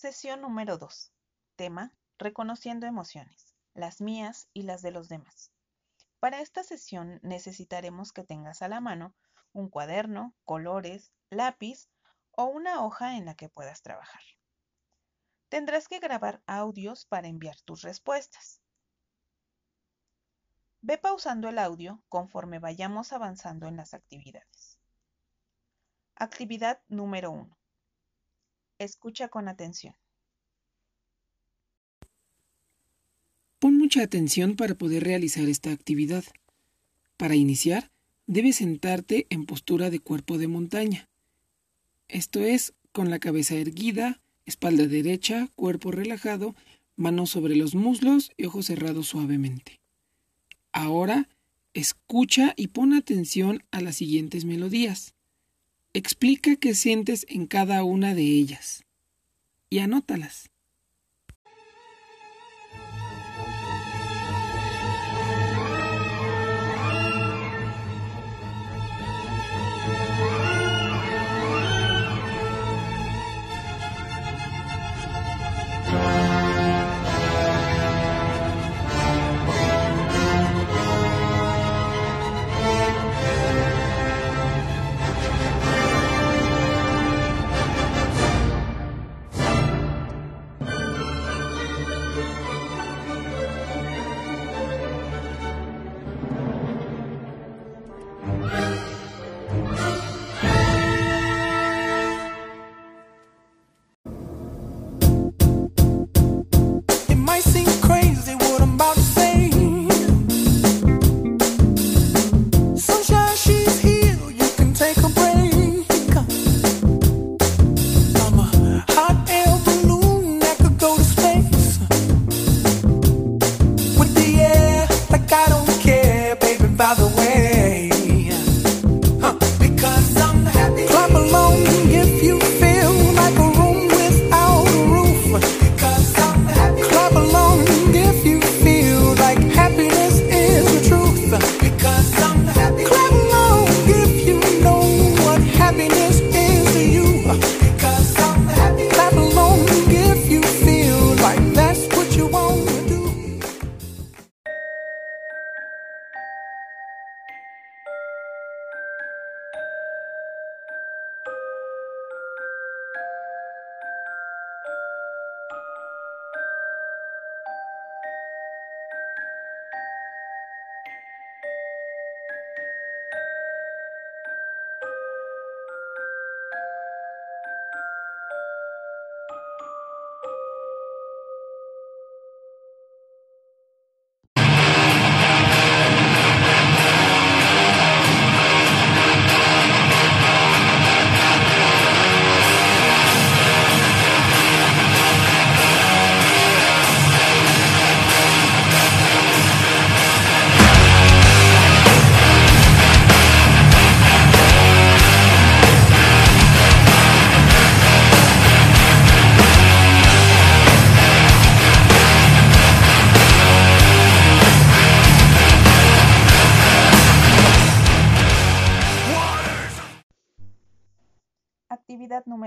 Sesión número 2. Tema: Reconociendo emociones, las mías y las de los demás. Para esta sesión necesitaremos que tengas a la mano un cuaderno, colores, lápiz o una hoja en la que puedas trabajar. Tendrás que grabar audios para enviar tus respuestas. Ve pausando el audio conforme vayamos avanzando en las actividades. Actividad número 1. Escucha con atención. Pon mucha atención para poder realizar esta actividad. Para iniciar, debes sentarte en postura de cuerpo de montaña. Esto es, con la cabeza erguida, espalda derecha, cuerpo relajado, manos sobre los muslos y ojos cerrados suavemente. Ahora, escucha y pon atención a las siguientes melodías. Explica qué sientes en cada una de ellas y anótalas.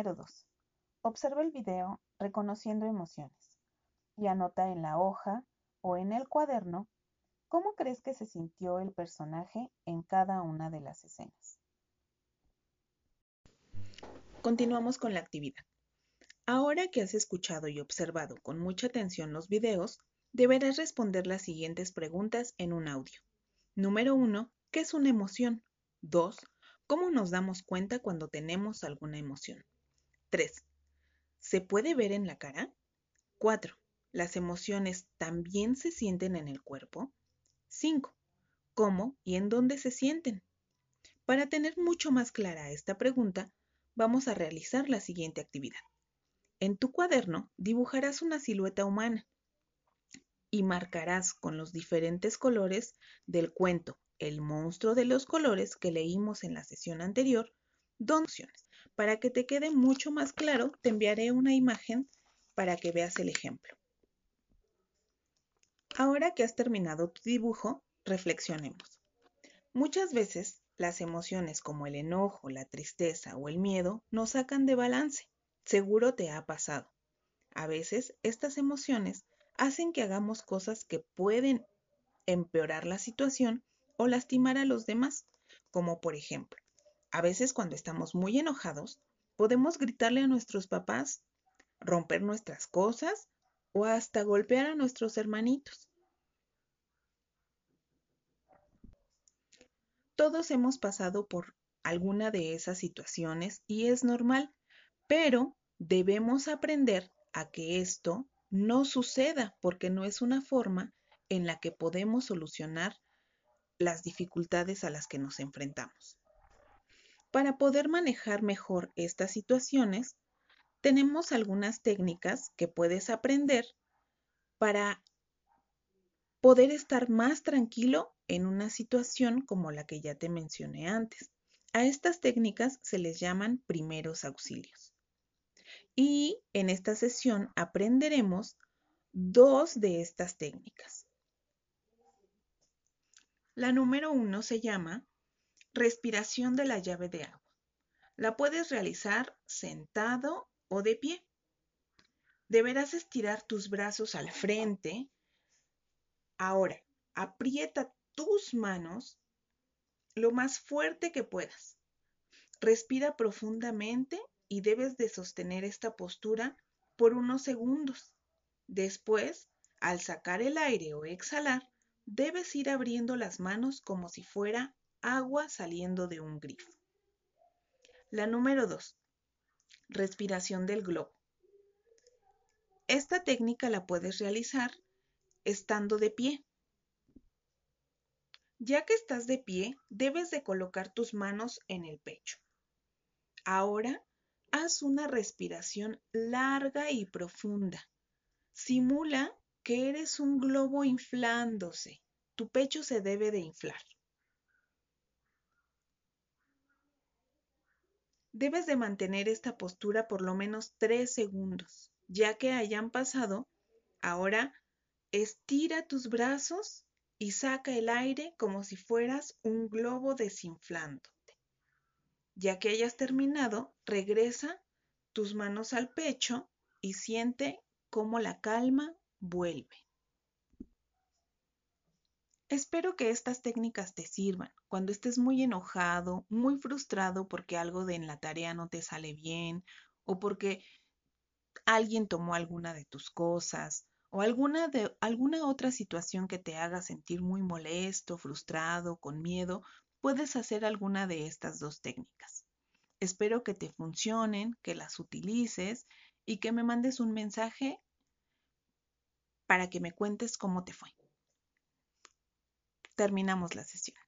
Número 2. Observa el video reconociendo emociones y anota en la hoja o en el cuaderno cómo crees que se sintió el personaje en cada una de las escenas. Continuamos con la actividad. Ahora que has escuchado y observado con mucha atención los videos, deberás responder las siguientes preguntas en un audio. Número 1. ¿Qué es una emoción? 2. ¿Cómo nos damos cuenta cuando tenemos alguna emoción? 3. ¿Se puede ver en la cara? 4. ¿Las emociones también se sienten en el cuerpo? 5. ¿Cómo y en dónde se sienten? Para tener mucho más clara esta pregunta, vamos a realizar la siguiente actividad. En tu cuaderno dibujarás una silueta humana y marcarás con los diferentes colores del cuento el monstruo de los colores que leímos en la sesión anterior, dos opciones. Para que te quede mucho más claro, te enviaré una imagen para que veas el ejemplo. Ahora que has terminado tu dibujo, reflexionemos. Muchas veces las emociones como el enojo, la tristeza o el miedo nos sacan de balance. Seguro te ha pasado. A veces estas emociones hacen que hagamos cosas que pueden empeorar la situación o lastimar a los demás, como por ejemplo, a veces cuando estamos muy enojados, podemos gritarle a nuestros papás, romper nuestras cosas o hasta golpear a nuestros hermanitos. Todos hemos pasado por alguna de esas situaciones y es normal, pero debemos aprender a que esto no suceda porque no es una forma en la que podemos solucionar las dificultades a las que nos enfrentamos. Para poder manejar mejor estas situaciones, tenemos algunas técnicas que puedes aprender para poder estar más tranquilo en una situación como la que ya te mencioné antes. A estas técnicas se les llaman primeros auxilios. Y en esta sesión aprenderemos dos de estas técnicas. La número uno se llama respiración de la llave de agua. La puedes realizar sentado o de pie. Deberás estirar tus brazos al frente. Ahora, aprieta tus manos lo más fuerte que puedas. Respira profundamente y debes de sostener esta postura por unos segundos. Después, al sacar el aire o exhalar, debes ir abriendo las manos como si fuera agua saliendo de un grifo. La número 2. Respiración del globo. Esta técnica la puedes realizar estando de pie. Ya que estás de pie, debes de colocar tus manos en el pecho. Ahora haz una respiración larga y profunda. Simula que eres un globo inflándose. Tu pecho se debe de inflar. Debes de mantener esta postura por lo menos tres segundos. Ya que hayan pasado, ahora estira tus brazos y saca el aire como si fueras un globo desinflando. Ya que hayas terminado, regresa tus manos al pecho y siente cómo la calma vuelve. Espero que estas técnicas te sirvan cuando estés muy enojado, muy frustrado porque algo de en la tarea no te sale bien o porque alguien tomó alguna de tus cosas o alguna, de, alguna otra situación que te haga sentir muy molesto, frustrado, con miedo, puedes hacer alguna de estas dos técnicas. Espero que te funcionen, que las utilices y que me mandes un mensaje para que me cuentes cómo te fue. Terminamos la sesión.